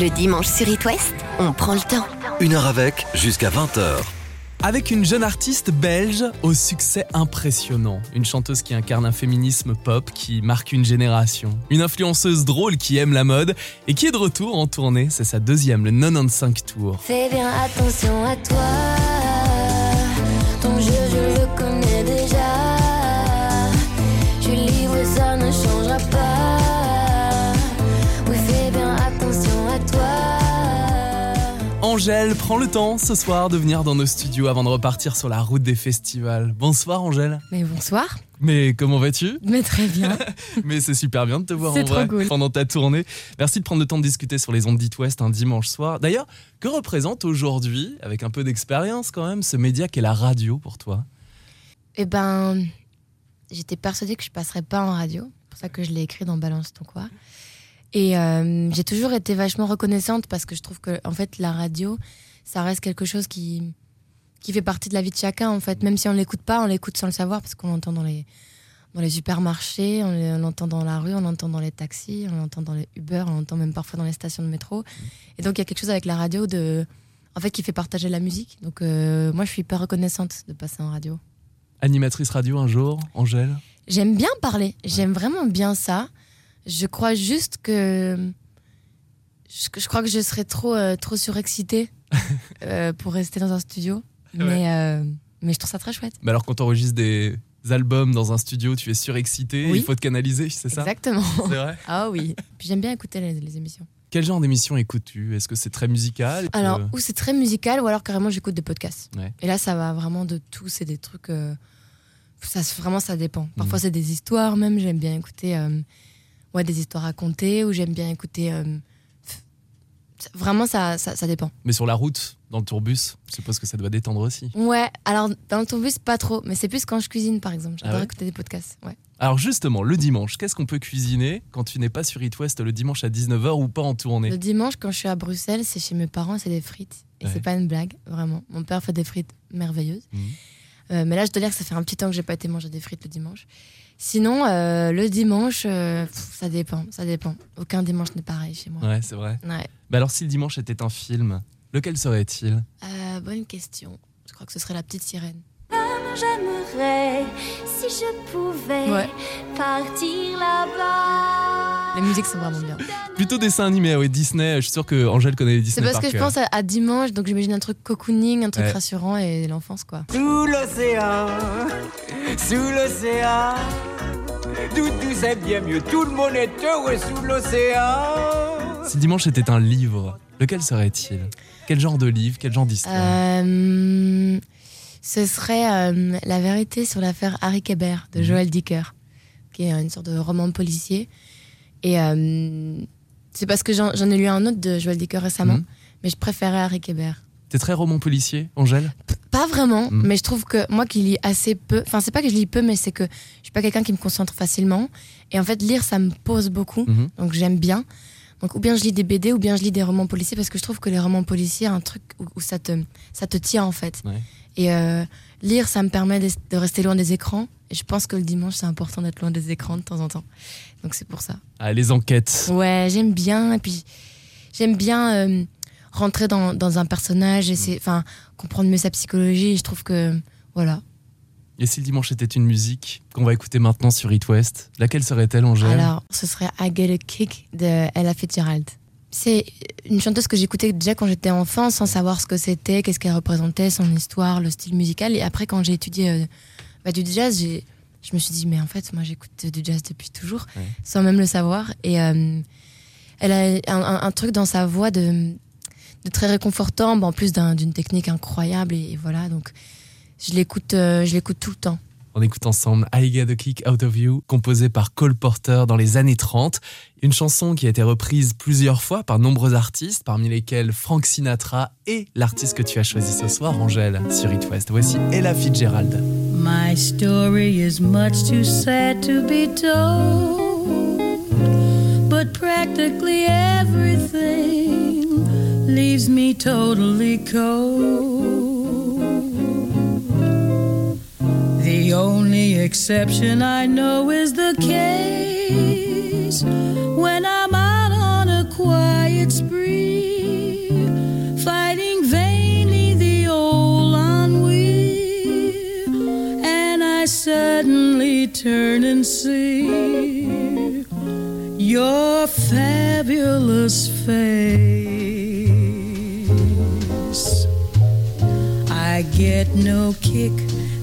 Le dimanche sur It West, on prend le temps. Une heure avec, jusqu'à 20h. Avec une jeune artiste belge au succès impressionnant. Une chanteuse qui incarne un féminisme pop qui marque une génération. Une influenceuse drôle qui aime la mode et qui est de retour en tournée. C'est sa deuxième, le 95 Tour. Fais bien attention à toi. Ton jeu, Angèle prend le temps ce soir de venir dans nos studios avant de repartir sur la route des festivals. Bonsoir Angèle. Mais bonsoir. Mais comment vas-tu? Mais très bien. Mais c'est super bien de te voir en trop vrai cool. pendant ta tournée. Merci de prendre le temps de discuter sur les ondes d'It West un dimanche soir. D'ailleurs, que représente aujourd'hui, avec un peu d'expérience quand même, ce média qu'est la radio pour toi? Eh ben, j'étais persuadée que je passerais pas en radio. C'est pour ça que je l'ai écrit dans Balance ton quoi. Et euh, j'ai toujours été vachement reconnaissante parce que je trouve que en fait la radio, ça reste quelque chose qui qui fait partie de la vie de chacun en fait. Même si on l'écoute pas, on l'écoute sans le savoir parce qu'on l'entend dans les dans les supermarchés, on l'entend dans la rue, on l'entend dans les taxis, on l'entend dans les Uber, on l'entend même parfois dans les stations de métro. Et donc il y a quelque chose avec la radio de en fait qui fait partager la musique. Donc euh, moi je suis hyper reconnaissante de passer en radio. Animatrice radio un jour, Angèle? J'aime bien parler, j'aime vraiment bien ça. Je crois juste que je, je crois que je serais trop euh, trop surexcitée euh, pour rester dans un studio, mais euh, mais je trouve ça très chouette. Mais alors quand tu enregistres des albums dans un studio, tu es surexcité, Oui. il faut te canaliser, c'est ça? Exactement. C'est vrai? Ah oui. Puis j'aime bien écouter les, les émissions. Quel genre d'émission écoutes-tu? Est-ce que c'est très musical? Alors, ou c'est très musical, ou alors carrément j'écoute des podcasts. Ouais. Et là, ça va vraiment de tout. C'est des trucs. euh, ça, vraiment, ça dépend. Mhm. Parfois, c'est des histoires, même. J'aime bien écouter euh, ouais, des histoires racontées, ou j'aime bien écouter. euh, vraiment, ça, ça, ça dépend. Mais sur la route, dans le tourbus, je suppose que ça doit détendre aussi. Ouais, alors dans le tourbus, pas trop. Mais c'est plus quand je cuisine, par exemple. J'adore Ah ouais écouter des podcasts. Ouais. Alors justement, le dimanche, qu'est-ce qu'on peut cuisiner quand tu n'es pas sur It West le dimanche à 19h ou pas en tournée? Le dimanche, quand je suis à Bruxelles, c'est chez mes parents, c'est des frites. Et Ouais. c'est pas une blague, vraiment. Mon père fait des frites merveilleuses. Mhm. Euh, mais là, je dois dire que ça fait un petit temps que j'ai pas été manger des frites le dimanche. Sinon, euh, le dimanche, euh, pff, ça dépend, ça dépend. Aucun dimanche n'est pareil chez moi. Ouais, c'est vrai. Ouais. Bah alors si le dimanche était un film, lequel serait-il? Euh, bonne question. Je crois que ce serait la petite sirène. J'aimerais, si je pouvais, Ouais. partir là-bas. Les musiques sont vraiment bien. Plutôt dessin animé, oui, Disney. Je suis sûr que Angèle connaît les C'est Disney parce par que je pense à, à dimanche, donc j'imagine un truc cocooning, un truc Ouais. rassurant et l'enfance, quoi. Sous l'océan, sous l'océan, tout, tout c'est bien mieux. Tout le monde est heureux sous l'océan. Si dimanche était un livre, lequel serait-il? Quel genre de livre Quel genre d'histoire? Euh, ce serait euh, La vérité sur l'affaire Harry Kéber de Mhm. Joël Dicker, qui est une sorte de roman policier. Et euh, c'est parce que j'en ai lu un autre de Joël Dicker récemment, Mhm. mais je préférais Harry Kéber. T'es très roman policier, Angèle? Pas vraiment, Mhm. mais je trouve que moi qui lis assez peu, enfin c'est pas que je lis peu, mais c'est que je suis pas quelqu'un qui me concentre facilement. Et en fait, lire, ça me pose beaucoup, Mhm. donc j'aime bien. Donc ou bien je lis des BD ou bien je lis des romans policiers parce que je trouve que les romans policiers, un truc où, où ça, te, ça te tient en fait. Ouais. Et euh, lire, ça me permet de, de rester loin des écrans. Je pense que le dimanche, c'est important d'être loin des écrans de temps en temps. Donc c'est pour ça. Ah, les enquêtes. Ouais, j'aime bien. Et puis, j'aime bien euh, rentrer dans, dans un personnage, essayer, enfin, comprendre mieux sa psychologie. Et je trouve que, voilà. Et si le dimanche était une musique qu'on va écouter maintenant sur It West, laquelle serait-elle, Angèle? Alors, ce serait I Get a Kick de Ella Fitzgerald. C'est une chanteuse que j'écoutais déjà quand j'étais enfant, sans savoir ce que c'était, qu'est-ce qu'elle représentait, son histoire, le style musical. Et après, quand j'ai étudié euh, bah, du jazz, j'ai- je me suis dit, mais en fait, moi, j'écoute du jazz depuis toujours, Ouais. sans même le savoir. Et euh, elle a un, un- un truc dans sa voix de, de très réconfortant, bah, en plus d'un- d'une technique incroyable. Et, et voilà, donc je l'écoute euh, je l'écoute tout le temps. On écoute ensemble I Get a Kick Out of You, composée par Cole Porter dans les années 30. Une chanson qui a été reprise plusieurs fois par nombreux artistes, parmi lesquels Frank Sinatra et l'artiste que tu as choisi ce soir, Angèle, sur It West. Voici Ella Fitzgerald. My story is much too sad to be told, but practically everything leaves me totally cold. The only exception I know is the case when I'm out on a quiet spree. Turn and see your fabulous face. I get no kick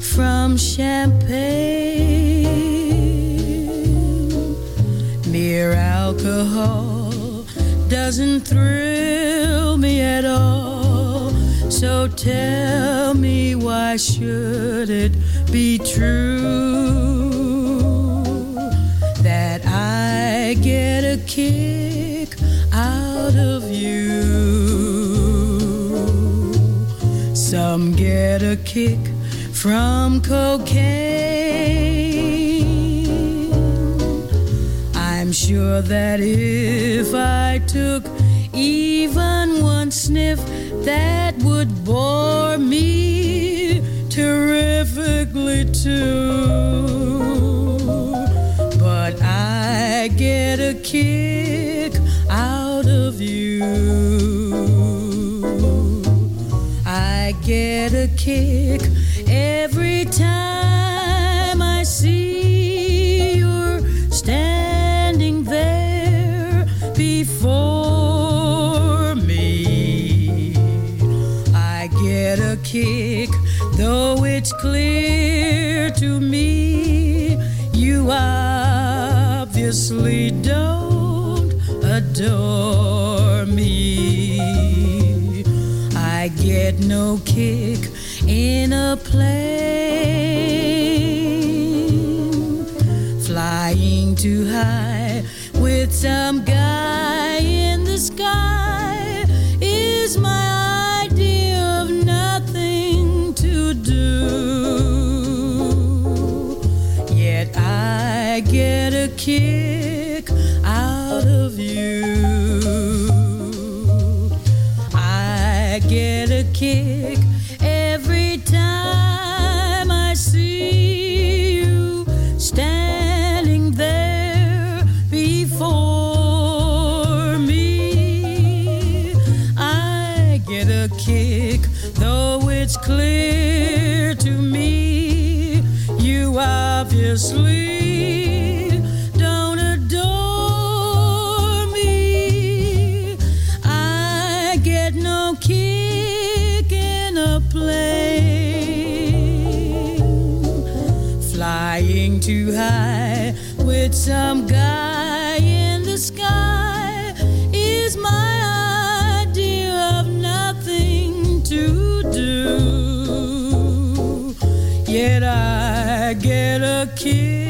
from champagne. Mere alcohol doesn't thrill me at all. So tell me why should it be true that I get a kick out of you? Some get a kick from cocaine. I'm sure that if I took even one sniff, that would bore me terrifically too. But I get a kick out of you. I get a kick get a kick, though it's clear to me you obviously don't adore me. I get no kick in a plane flying too high with some guy some guy in the sky is my idea of nothing to do. Yet I get a kick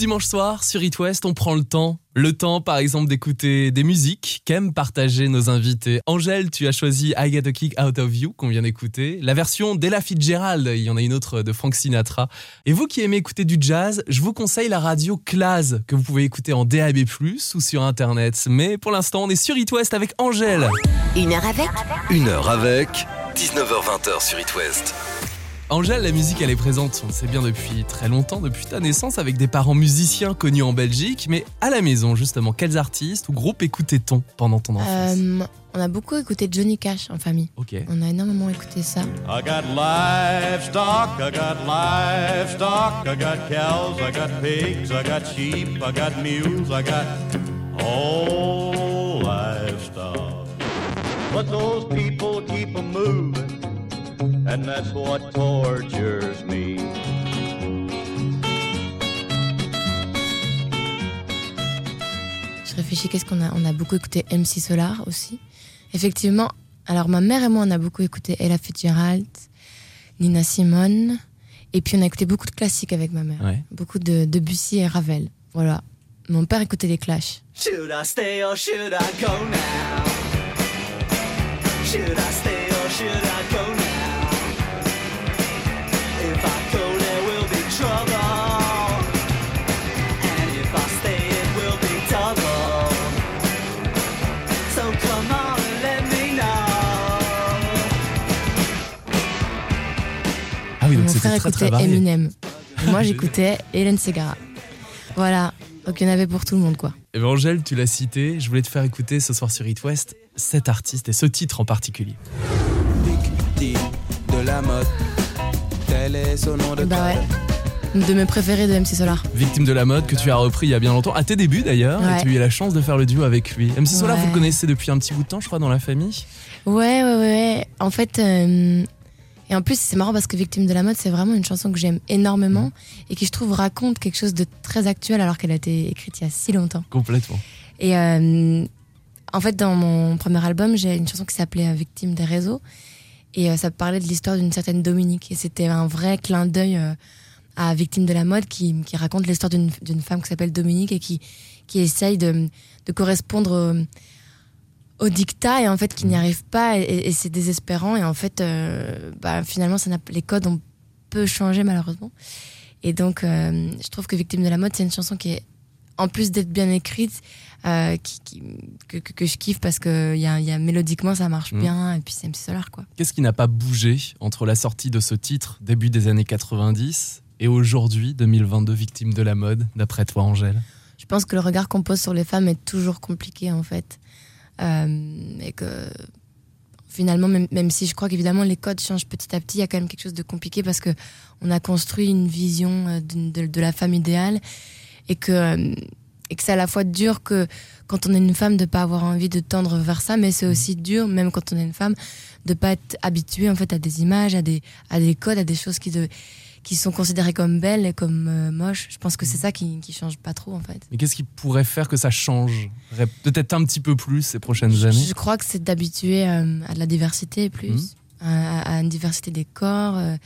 dimanche soir, sur It West, on prend le temps. Le temps, par exemple, d'écouter des musiques qu'aiment partager nos invités. Angèle, tu as choisi I Get a Kick Out of You, qu'on vient d'écouter. La version d'Ella Fitzgerald, il y en a une autre de Frank Sinatra. Et vous qui aimez écouter du jazz, je vous conseille la radio Claz, que vous pouvez écouter en DAB+, ou sur Internet. Mais pour l'instant, on est sur It West avec Angèle. Une heure avec Une heure avec 19h20 sur It West. Angèle, la musique, elle est présente, on le sait bien depuis très longtemps, depuis ta naissance, avec des parents musiciens connus en Belgique. Mais à la maison, justement, quels artistes ou groupes écoutait-on pendant ton enfance? Euh, on a beaucoup écouté Johnny Cash en famille. On a énormément écouté ça. I got livestock, I got livestock, I got cows, I got pigs, I got sheep, I got mules, I got all livestock. But those people keep a moving, and that's what tortures me. Je réfléchis, qu'est-ce qu'on a? On a beaucoup écouté MC Solar aussi. Effectivement, alors ma mère et moi, on a beaucoup écouté Ella Fitzgerald, Nina Simone. Et puis on a écouté beaucoup de classiques avec ma mère. Ouais. Beaucoup de Debussy et Ravel. Voilà. Mon père écoutait les Clash. Should I stay or should I go now? Should frère très, très écoutait varié. Eminem. Moi, j'écoutais Hélène Segara. Voilà. Donc il y en avait pour tout le monde, quoi. Eh ben, Angèle, tu l'as cité, je voulais te faire écouter ce soir sur It West cet artiste et ce titre en particulier. Victime de la mode. Tel est son nom de Bah ouais. De mes préférés de MC Solar. Victime de la mode que tu as repris il y a bien longtemps, à tes débuts d'ailleurs, et tu as eu la chance de faire le duo avec lui. MC Solar, Ouais. vous le connaissez depuis un petit bout de temps, je crois, dans la famille? Ouais, ouais, ouais, ouais. En fait, euh, et en plus, c'est marrant parce que Victime de la mode, c'est vraiment une chanson que j'aime énormément et qui, je trouve, raconte quelque chose de très actuel alors qu'elle a été écrite il y a si longtemps. Complètement. Et euh, en fait, dans mon premier album, j'ai une chanson qui s'appelait euh, Victime des réseaux. Et euh, ça parlait de l'histoire d'une certaine Dominique. Et c'était un vrai clin d'œil euh, à Victime de la mode qui, qui raconte l'histoire d'une d'une femme qui s'appelle Dominique et qui, qui essaye de, de correspondre au, dictat et en fait qui n'y arrive pas. Et, et c'est désespérant. Et en fait, euh, bah, finalement, ça les codes ont peu changé malheureusement. Et donc, euh, je trouve que Victime de la mode, c'est une chanson qui est, en plus d'être bien écrite, euh, qui, qui- que, que, que je kiffe parce que y a, y a, mélodiquement ça marche Mhm. bien et puis c'est MC Solar quoi. Qu'est-ce qui n'a pas bougé entre la sortie de ce titre, début des années 90, et aujourd'hui, 2022, victime de la mode, d'après toi, Angèle? Je pense que le regard qu'on pose sur les femmes est toujours compliqué en fait. Euh, et que finalement, même, même si je crois qu'évidemment les codes changent petit à petit, il y a quand même quelque chose de compliqué parce que on a construit une vision euh, de, de la femme idéale et que, euh, et que c'est à la fois dur que quand on est une femme de pas avoir envie de tendre vers ça, mais c'est aussi dur, même quand on est une femme, de pas être habitué en fait à des images, à des, à des codes, à des choses qui, de, qui sont considérées comme belles et comme euh, moches. Je pense que c'est ça qui, qui change pas trop en fait. Mais qu'est-ce qui pourrait faire que ça change? Peut-être un petit peu plus ces prochaines années? Je crois que c'est d'habituer euh, à de la diversité plus, à, à une diversité des corps, euh,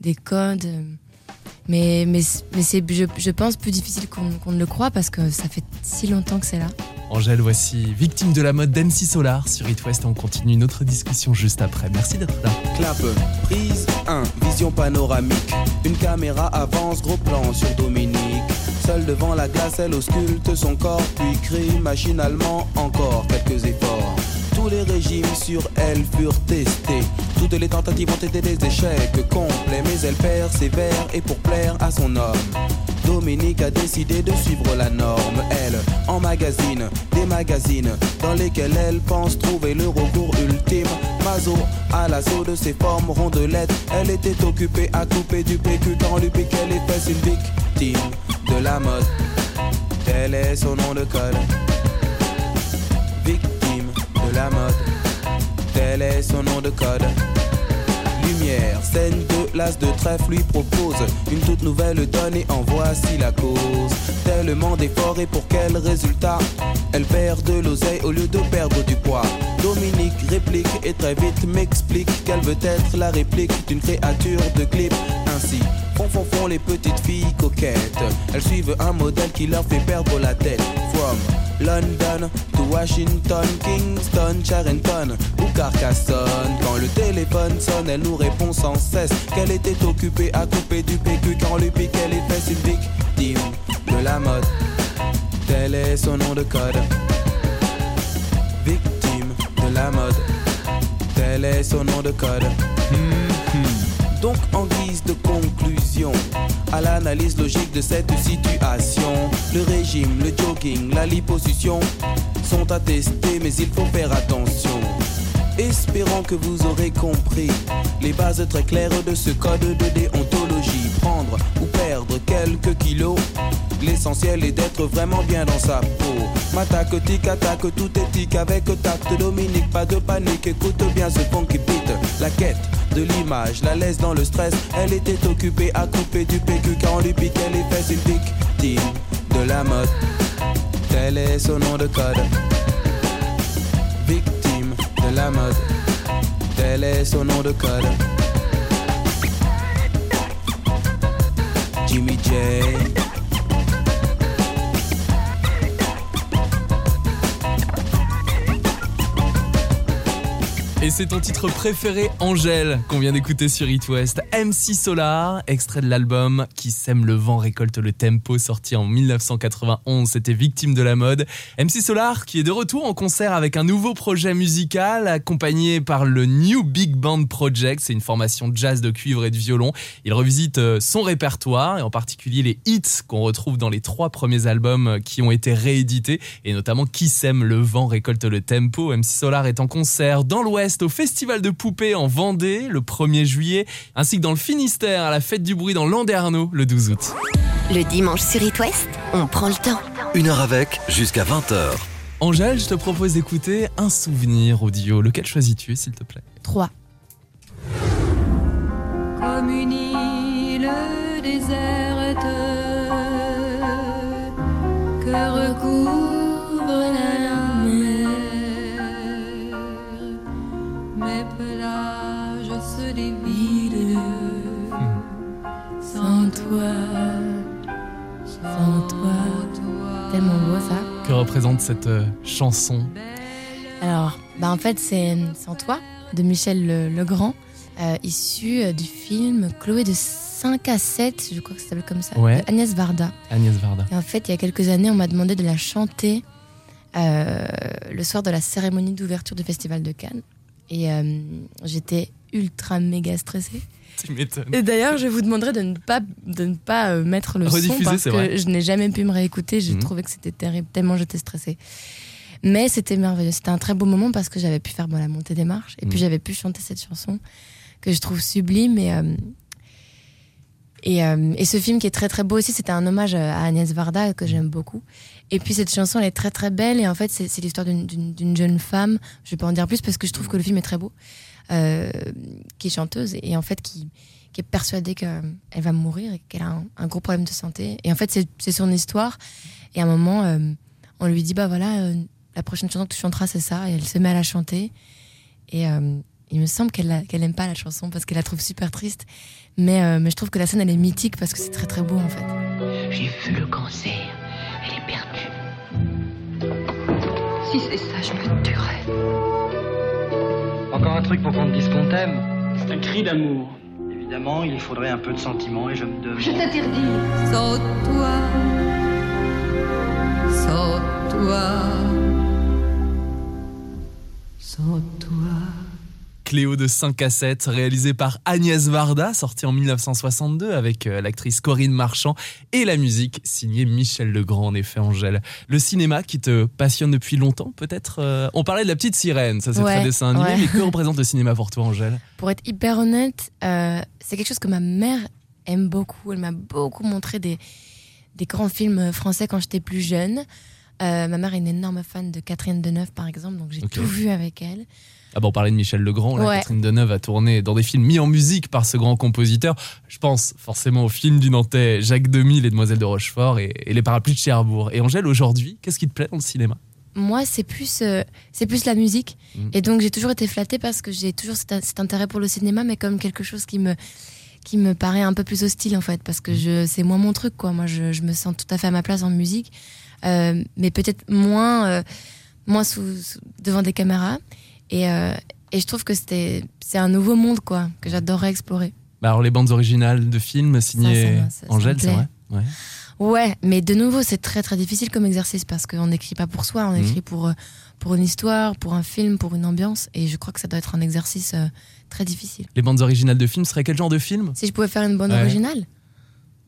des codes. Mais, mais, mais c'est, je, je pense, plus difficile qu'on qu'on ne le croit parce que ça fait si longtemps que c'est là. Angèle, voici victime de la mode d'MC Solar sur It West. On continue notre discussion juste après. Merci d'être là. Clap, prise 1, vision panoramique. Une caméra avance, gros plan sur Dominique. Seule devant la glace, elle ausculte son corps, puis crie machinalement encore quelques efforts. Tous les régimes sur elle furent testés. Toutes les tentatives ont été des échecs complets, mais elle persévère et pour plaire à son homme. Dominique a décidé de suivre la norme. Elle emmagasine des magazines dans lesquels elle pense trouver le recours ultime. Mazo à l'assaut de ses formes rondelettes. Elle était occupée à couper du PQ quand lui piquait les fesses. Une victime de la mode. Tel est son nom de code. Tel est son nom de code. Lumière, scène de l'as de trèfle lui propose une toute nouvelle donne et en voici la cause. Tellement d'efforts et pour quel résultat? Elle perd de l'oseille au lieu de perdre du poids. Dominique réplique et très vite m'explique qu'elle veut être la réplique d'une créature de clip. Ainsi, font font font les petites filles coquettes. Elles suivent un modèle qui leur fait perdre la tête. From London to Washington, Kingston, Charenton ou Carcassonne. Quand le téléphone sonne, elle nous répond sans cesse qu'elle était occupée à couper du PQ quand lui piquait les fesses. Une victime de la mode, tel est son nom de code. Victime de la mode, tel est son nom de code. Mhm. Donc en guise de conclusion à l'analyse logique de cette situation, le régime, le jogging, la liposuction sont attestés mais il faut faire attention. Espérons que vous aurez compris les bases très claires de ce code de déontologie. Prendre ou perdre quelques kilos, l'essentiel est d'être vraiment bien dans sa peau. M'attaque, tic, attaque, tout éthique avec tact. Dominique, pas de panique, écoute bien ce funky beat. La quête de l'image, la laisse dans le stress. Elle était occupée à couper du PQ quand on lui piquait les fesses. Une victime de la mode, tel est son nom de code. Victime de la mode, tel est son nom de code. Jimmy J. Et c'est ton titre préféré, Angèle, qu'on vient d'écouter sur It West. MC Solar, extrait de l'album Qui sème le vent récolte le tempo, sorti en 1991. C'était victime de la mode. MC Solar, qui est de retour en concert avec un nouveau projet musical, accompagné par le New Big Band Project. C'est une formation jazz de cuivre et de violon. Il revisite euh, son répertoire, et en particulier les hits qu'on retrouve dans les trois premiers albums euh, qui ont été réédités, et notamment Qui sème le vent récolte le tempo. MC Solar est en concert dans l'Ouest au Festival de Poupées en Vendée le 1er juillet, ainsi que dans le Finistère à la Fête du Bruit dans Landerneau le 12 août. Le dimanche sur It West, on prend le temps. Une heure avec, jusqu'à 20h. Angèle, je te propose d'écouter un souvenir audio. Lequel choisis-tu, s'il te plaît? 3. comme une île déserte que recouvre Que représente cette euh, chanson Alors, bah en fait, c'est Sans toi de Michel Le- Legrand, euh, issu euh, du film Chloé de 5 à 7, je crois que ça s'appelle comme ça, Ouais. de Agnès Varda. Agnès Varda. Et en fait, il y a quelques années, on m'a demandé de la chanter euh, le soir de la cérémonie d'ouverture du Festival de Cannes. Et euh, j'étais ultra méga stressée. Tu m'étonnes. Et d'ailleurs, je vous demanderai de ne pas, de ne pas euh, mettre le Rediffuser, son parce que vrai. je n'ai jamais pu me réécouter. J'ai Mhm. trouvé que c'était terrible, tellement j'étais stressée. Mais c'était merveilleux. C'était un très beau moment parce que j'avais pu faire bon, la montée des marches et puis Mhm. j'avais pu chanter cette chanson que je trouve sublime. Et, euh, et, euh, et ce film qui est très très beau aussi, c'était un hommage à Agnès Varda que j'aime beaucoup. Et puis cette chanson, elle est très très belle. Et en fait, c'est l'histoire d'une- jeune femme. Je vais pas en dire plus parce que je trouve que le film est très beau. Euh, qui est chanteuse et en fait qui, qui est persuadée qu'elle va mourir et qu'elle a un, gros problème de santé. Et en fait, c'est son histoire. Et à un moment, euh, on lui dit bah voilà, euh, la prochaine chanson que tu chanteras, c'est ça. Et elle se met à la chanter. Et il me semble qu'elle qu'elle aime pas la chanson parce qu'elle la trouve super triste. Mais, mais je trouve que la scène, elle est mythique parce que c'est très très beau en fait. J'ai vu le cancer. Elle est perdue. Si c'est ça, je me tuerais. Un truc pour qu'on te dise qu'on t'aime C'est un cri d'amour. Évidemment, il faudrait un peu de sentiment et je me demande. Je t'interdis. Sans toi, Cléo de 5 à 7, réalisé par Agnès Varda, sorti en 1962 avec euh, l'actrice Corinne Marchand et la musique signée Michel Legrand, en effet, Angèle. Le cinéma qui te passionne depuis longtemps, peut-être euh, On parlait de la petite sirène, ça c'est Ouais, très dessin animé, ouais. mais que représente le cinéma pour toi, Angèle? Pour être hyper honnête, euh, c'est quelque chose que ma mère aime beaucoup. Elle m'a beaucoup montré des, des grands films français quand j'étais plus jeune. Euh, ma mère est une énorme fan de Catherine Deneuve, par exemple, donc j'ai tout vu avec elle. Ah bah on parlait de Michel Legrand, Ouais. Catherine Deneuve a tourné dans des films mis en musique par ce grand compositeur. Je pense forcément au film du Nantais Jacques Demy, Les Demoiselles de Rochefort et, et Les Parapluies de Cherbourg. Et Angèle, aujourd'hui, qu'est-ce qui te plaît dans le cinéma? Moi, c'est plus, euh, c'est plus la musique. Mm. Et donc, j'ai toujours été flattée parce que j'ai toujours cet, cet intérêt pour le cinéma, mais comme quelque chose qui me, qui me paraît un peu plus hostile, en fait, parce que je, c'est moins mon truc, quoi. Moi, je, je me sens tout à fait à ma place en musique, euh, mais peut-être moins, euh, moins sous, sous- devant des caméras. Et, euh, et je trouve que c'était, c'est un nouveau monde, quoi, que j'adorerais explorer. Bah Alors les bandes originales de films signées ça, ça, ça me Angèle, c'est vrai Ouais. Ouais, mais de nouveau, c'est très très difficile comme exercice parce qu'on n'écrit pas pour soi, on Mhm. écrit pour, euh, pour une histoire, pour un film, pour une ambiance. Et je crois que ça doit être un exercice euh, très difficile. Les bandes originales de films seraient quel genre de film? Si je pouvais faire une bande Ouais. originale?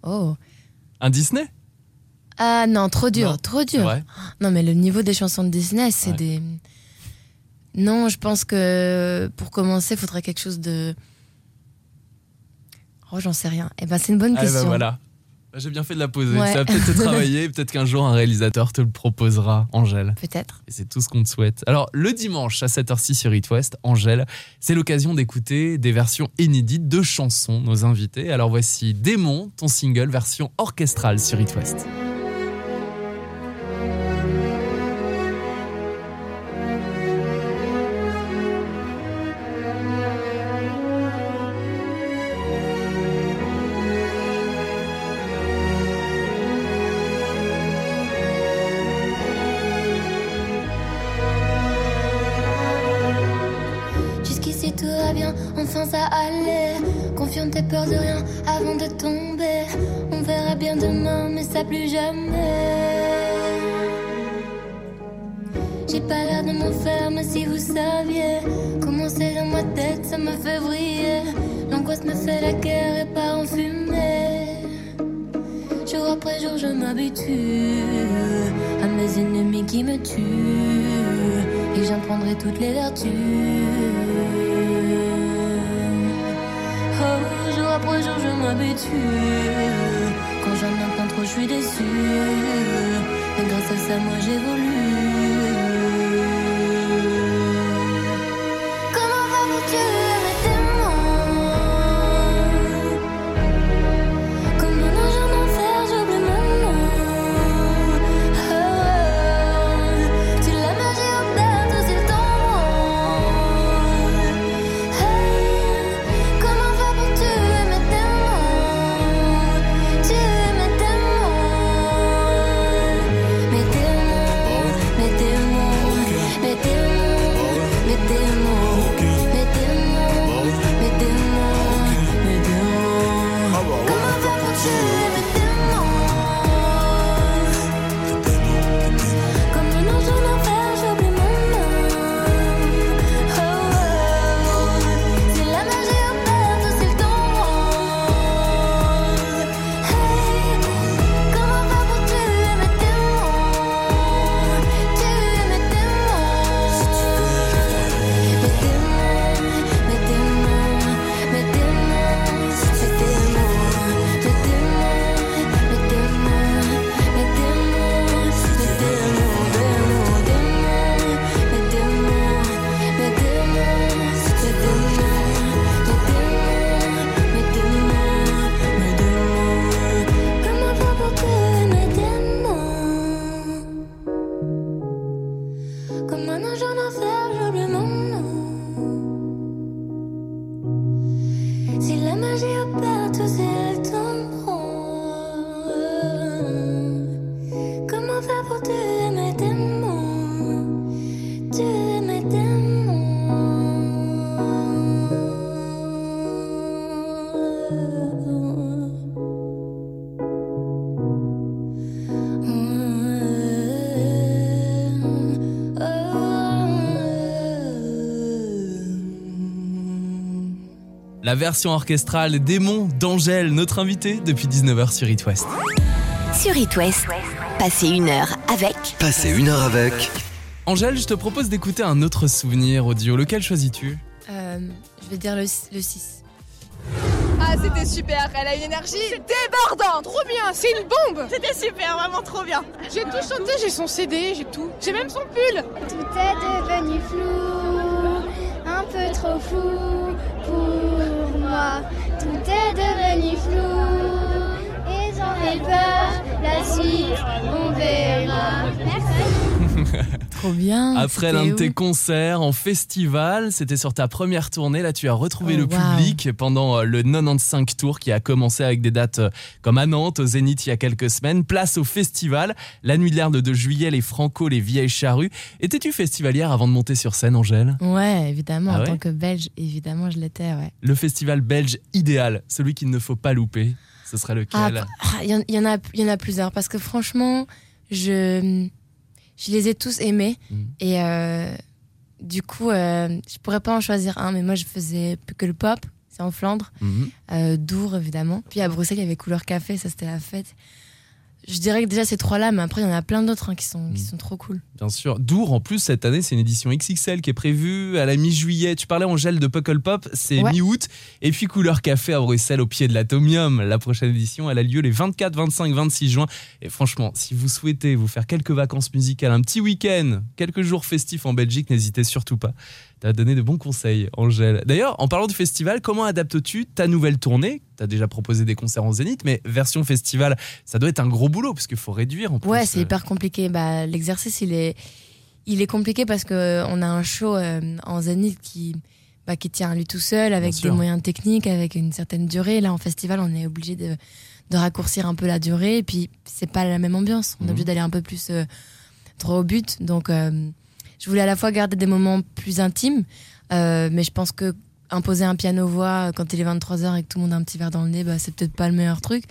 Oh. Un Disney? Ah non, trop dur, Non, trop dur. Non, mais le niveau des chansons de Disney, c'est des. Non, je pense que pour commencer, il faudrait quelque chose de. Oh, j'en sais rien. Eh ben, c'est une bonne Ah bah question. voilà. Bah, J'ai bien fait de la poser. Ouais. Ça va peut-être te travailler, peut-être qu'un jour un réalisateur te le proposera, Angèle. Peut-être. Et c'est tout ce qu'on te souhaite. Alors, le dimanche à 7h06 sur It West, Angèle, c'est l'occasion d'écouter des versions inédites de chansons, nos invités. Alors voici Démon, ton single, version orchestrale sur It West. Enfin ça allait. Confiante t'es peur de rien avant de tomber. On verra bien demain, mais ça plus jamais. J'ai pas l'air de m'en faire, mais si vous saviez comment c'est dans ma tête, ça me fait vriller. L'angoisse me fait la guerre et part en fumée. Jour après jour, je m'habitue à mes ennemis qui me tuent. Et j'en prendrai toutes les vertus. Je m'habitue. Quand j'en entends trop, je suis déçu. Et grâce à ça, moi j'évolue. La version orchestrale Démon d'Angèle, notre invité depuis 19h sur It West. Sur It West, passez une heure avec. Passez une heure avec. Angèle, je te propose d'écouter un autre souvenir audio. Lequel choisis-tu? Euh, je vais dire le, le 6. Ah, c'était super, elle a une énergie débordante, trop bien, c'est une bombe C'était super, vraiment trop bien J'ai tout chanté, j'ai son CD, j'ai tout, j'ai même son pull Tout est devenu flou, un peu trop flou pour Tout est devenu flou et j'en ai peur. La suite, on verra. Merci. Trop bien. Après l'un de tes concerts en festival, c'était sur ta première tournée. Là, tu as retrouvé Oh, le wow. public pendant euh, le 95 Tour qui a commencé avec des dates euh, comme à Nantes, au Zénith il y a quelques semaines. Place au festival. La nuit de l'herbe de juillet, les Franco, les vieilles charrues. Étais-tu festivalière avant de monter sur scène, Angèle? Ouais, évidemment, Ah en ouais tant que belge, évidemment, je l'étais, ouais. Le festival belge idéal, celui qu'il ne faut pas louper, ce serait Ah, lequel ah, y, en- il y en a, il y en a plusieurs parce que franchement, je, je les ai tous aimés et euh, du coup, euh, je pourrais pas en choisir un, mais moi je faisais que le pop, c'est en Flandre, euh, Dour évidemment. Puis à Bruxelles, il y avait Couleur Café, ça c'était la fête. Je dirais que déjà ces trois-là, mais après il y en a plein d'autres hein, qui, sont, qui sont trop cool. Bien sûr. Dour, en plus, cette année, c'est une édition XXL qui est prévue à la mi-juillet. Tu parlais, Angèle, de Puckle Pop, c'est Ouais. mi-août. Et puis Couleur Café à Bruxelles, au pied de l'Atomium. La prochaine édition, elle a lieu les 24, 25, 26 juin. Et franchement, si vous souhaitez vous faire quelques vacances musicales, un petit week-end, quelques jours festifs en Belgique, n'hésitez surtout pas. T'as donné de bons conseils, Angèle. D'ailleurs, en parlant du festival, comment adaptes-tu ta nouvelle tournée? T'as déjà proposé des concerts en Zénith, mais version festival, ça doit être un gros boulot, parce qu'il faut réduire en. Ouais, c'est euh, hyper compliqué. Bah, L'exercice, il est, il est compliqué parce que on a un show euh, en Zénith qui, bah, qui tient à lui tout seul, avec des moyens techniques, avec une certaine durée. Là, en festival, on est obligé de, de raccourcir un peu la durée. Et puis, c'est pas la même ambiance. On est Mhm. obligé d'aller un peu plus euh, droit au but. Donc, euh, je voulais à la fois garder des moments plus intimes, euh, mais je pense que imposer un piano-voix quand il est 23h et que tout le monde a un petit verre dans le nez, bah, c'est peut-être pas le meilleur truc.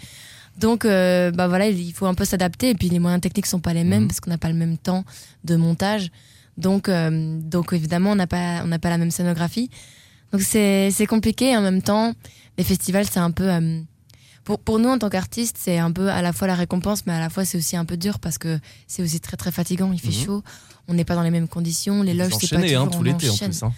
Donc, euh, bah voilà, il faut un peu s'adapter. Et puis, les moyens techniques sont pas les mêmes Mhm. parce qu'on n'a pas le même temps de montage. Donc, euh, donc évidemment, on n'a pas, on n'a pas la même scénographie. Donc, c'est c'est compliqué. Et en même temps, les festivals, c'est un peu. Pour, pour nous, en tant qu'artistes, c'est un peu à la fois la récompense, mais à la fois, c'est aussi un peu dur parce que c'est aussi très, très fatigant. Il fait Mhm. chaud. On n'est pas dans les mêmes conditions. Les loges, c'est pas hein, toujours tout on l'été en plus. hein.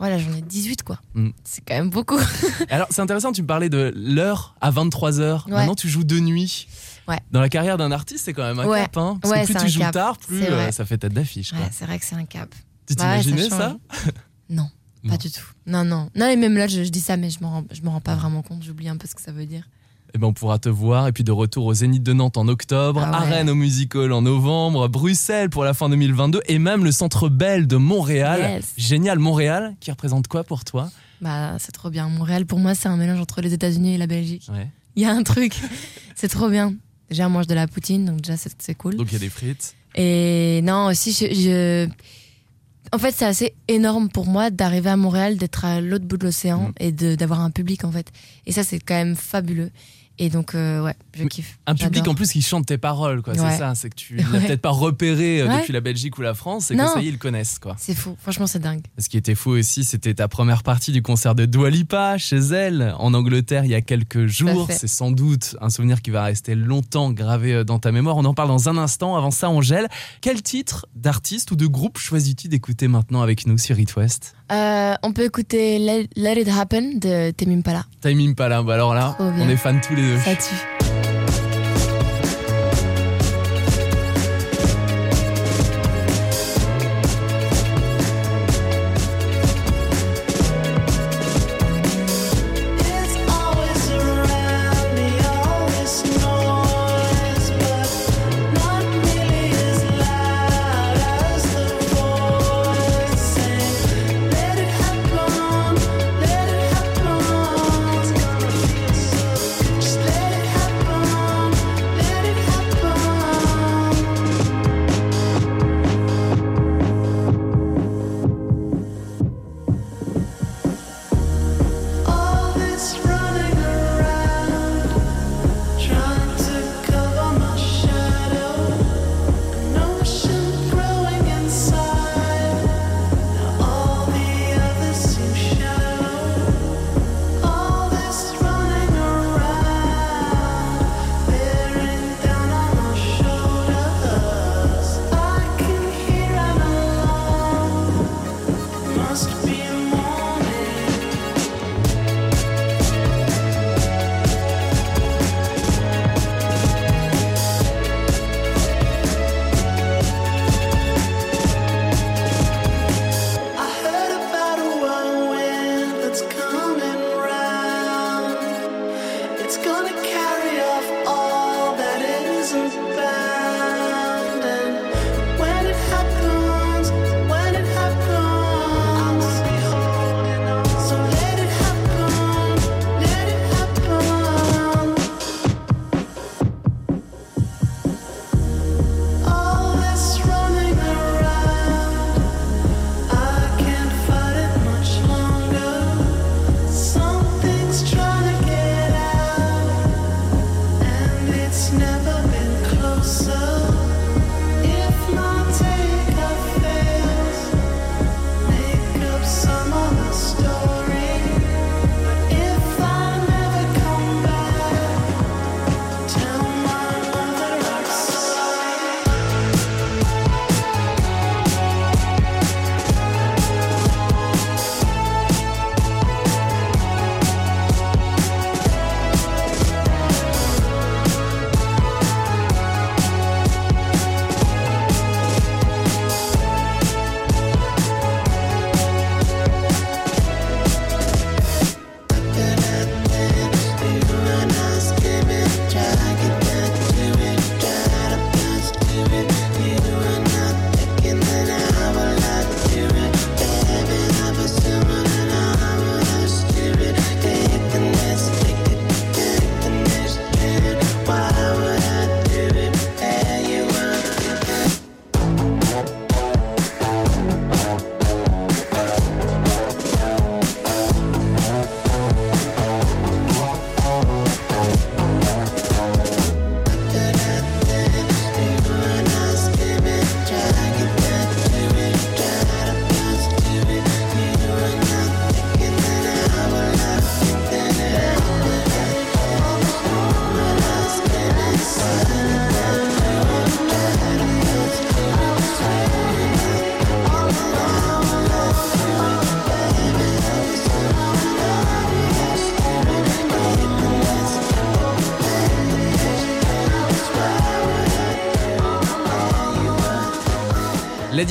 Voilà, j'en ai 18, quoi. Mm. C'est quand même beaucoup. Alors, c'est intéressant, tu me parlais de l'heure à 23h. Ouais. Maintenant, tu joues de nuit. Ouais. Dans la carrière d'un artiste, c'est quand même un Ouais. cap. Hein, parce Ouais, que plus tu joues cap. tard, plus euh, ça fait tête d'affiche. Ouais, c'est vrai que c'est un cap. Tu Bah t'imaginais ça. Non, pas du tout. Non, non. Non, et même là, je, je dis ça, mais je m'en rends, rends pas vraiment compte. J'oublie un peu ce que ça veut dire. Eh ben, on pourra te voir. Et puis de retour au Zénith de Nantes en octobre, Ah à. Rennes au Music Hall en novembre, Bruxelles pour la fin 2022 et même le Centre Bell de Montréal. Yes. Génial, Montréal, qui représente quoi pour toi? Bah, c'est trop bien. Montréal, pour moi, c'est un mélange entre les États-Unis et la Belgique. Ouais. Il y a un truc. c'est trop bien. Déjà, on mange de la poutine, donc déjà, c'est cool. Donc il y a des frites. Et non, aussi, je. je- En fait, c'est assez énorme pour moi d'arriver à Montréal, d'être à l'autre bout de l'océan Mm. et d'avoir un public, en fait. Et ça, c'est quand même fabuleux. Et donc, euh, ouais, je kiffe. Un public en plus qui chante tes paroles, quoi. C'est ça, c'est que tu l'as Ouais. peut-être pas repéré euh, Ouais. depuis la Belgique ou la France et que ça y est, ils le connaissent, quoi. C'est fou. Franchement, c'est dingue. Ce qui était fou aussi, c'était ta première partie du concert de Dua Lipa chez elle en Angleterre il y a quelques jours. C'est sans doute un souvenir qui va rester longtemps gravé euh, dans ta mémoire. On en parle dans un instant. Avant ça, Angèle, quel titre d'artiste ou de groupe choisis-tu d'écouter maintenant avec nous sur It West? Euh, on peut écouter Let, It Happen de Tame Impala. Time Impala, bah alors là, on est fans tous les deux. Ça tue.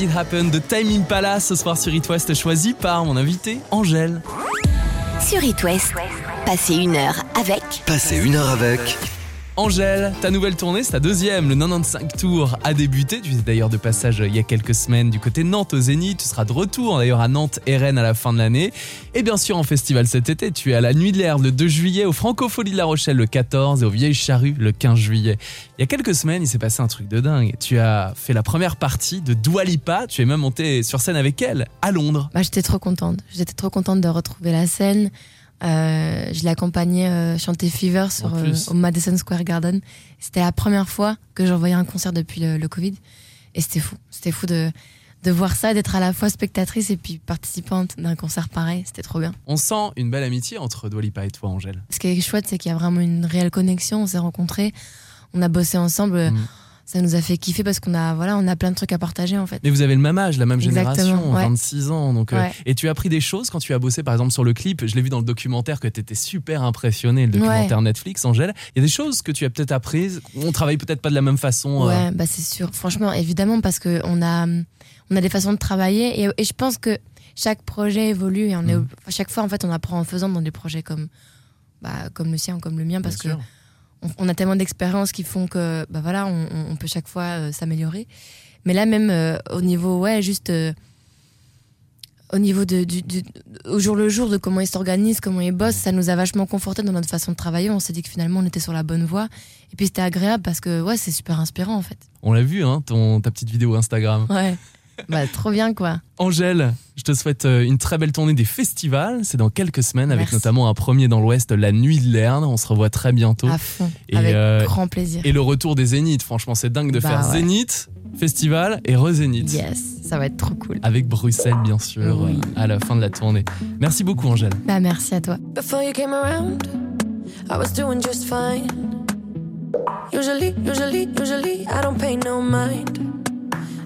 Let It Happen de Time Impala ce soir sur It West, choisi par mon invité Angèle. Sur It West, passez une heure avec. Passez une heure avec. Angèle, ta nouvelle tournée, c'est ta deuxième. Le 95 Tour a débuté. Tu étais d'ailleurs de passage euh, il y a quelques semaines du côté Nantes au Zénith. Tu seras de retour d'ailleurs à Nantes et Rennes à la fin de l'année. Et bien sûr en festival cet été, tu es à la Nuit de l'Herbe le 2 juillet, au Francophonie de La Rochelle le 14 et au Vieilles Charrues le 15 juillet. Il y a quelques semaines, il s'est passé un truc de dingue. Tu as fait la première partie de Dua Lipa. Tu es même monté sur scène avec elle à Londres. Bah, j'étais trop contente. J'étais trop contente de retrouver la scène. Euh, je l'accompagnais euh, chanter Fever sur, euh, au Madison Square Garden. C'était la première fois que j'envoyais un concert depuis le, le Covid. Et c'était fou. C'était fou de, de voir ça, d'être à la fois spectatrice et puis participante d'un concert pareil. C'était trop bien. On sent une belle amitié entre Dua Lipa et toi, Angèle. Ce qui est chouette, c'est qu'il y a vraiment une réelle connexion. On s'est rencontrés, on a bossé ensemble. Mm. Ça nous a fait kiffer parce qu'on a, voilà, on a plein de trucs à partager en fait. Mais vous avez le même âge, la même Exactement, génération, ouais. 26 ans. Donc, euh, et tu as appris des choses quand tu as bossé, par exemple, sur le clip. Je l'ai vu dans le documentaire que tu étais super impressionné, le documentaire Ouais. Netflix, Angèle. Il y a des choses que tu as peut-être apprises. On travaille peut-être pas de la même façon. euh, Ouais, bah c'est sûr. Franchement, évidemment, parce que on a, on a des façons de travailler et, et je pense que chaque projet évolue et on est, Mm. à chaque fois, en fait, on apprend en faisant dans des projets comme, bah, comme le sien ou comme le mien parce que sûr. On, a tellement d'expériences qui font que, bah voilà, on peut chaque fois euh, s'améliorer. Mais là, même euh, au niveau, ouais, juste euh, au niveau de, du, du- au jour le jour de comment ils s'organisent, comment ils bossent, ça nous a vachement conforté dans notre façon de travailler. On s'est dit que finalement, on était sur la bonne voie. Et puis c'était agréable parce que, ouais, c'est super inspirant en fait. On l'a vu, hein, ton, ta petite vidéo Instagram. Ouais. Bah, trop bien, quoi. Angèle, je te souhaite euh, une très belle tournée des festivals. C'est dans quelques semaines, avec Merci. notamment un premier dans l'Ouest, La Nuit de l'Erne. On se revoit très bientôt. À fond. Et, avec euh, grand plaisir. Et le retour des Zéniths. Franchement, c'est dingue de Bah faire ouais. Zénith, festival et re-Zénith. Yes, ça va être trop cool. Avec Bruxelles, bien sûr, Oui. euh, à la fin de la tournée. Merci beaucoup, Angèle. Bah, merci à toi. Before you came around, I was doing just fine. Usually, usually, usually, I don't pay no mind.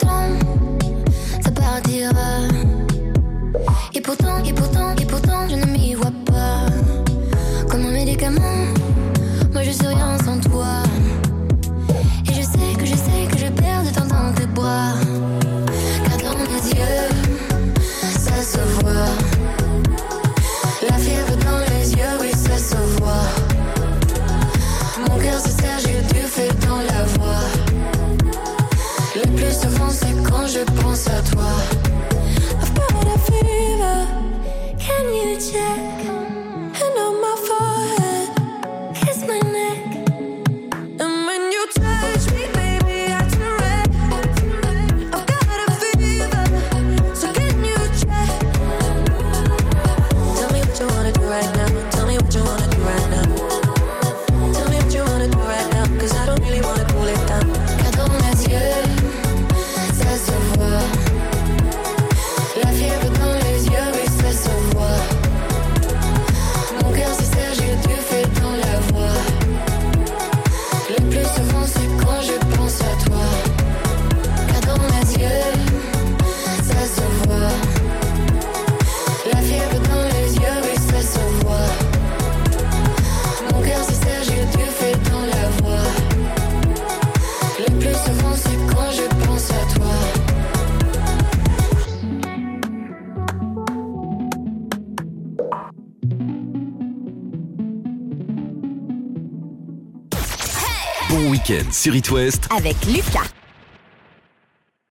Peut-être sur West Avec Lucas.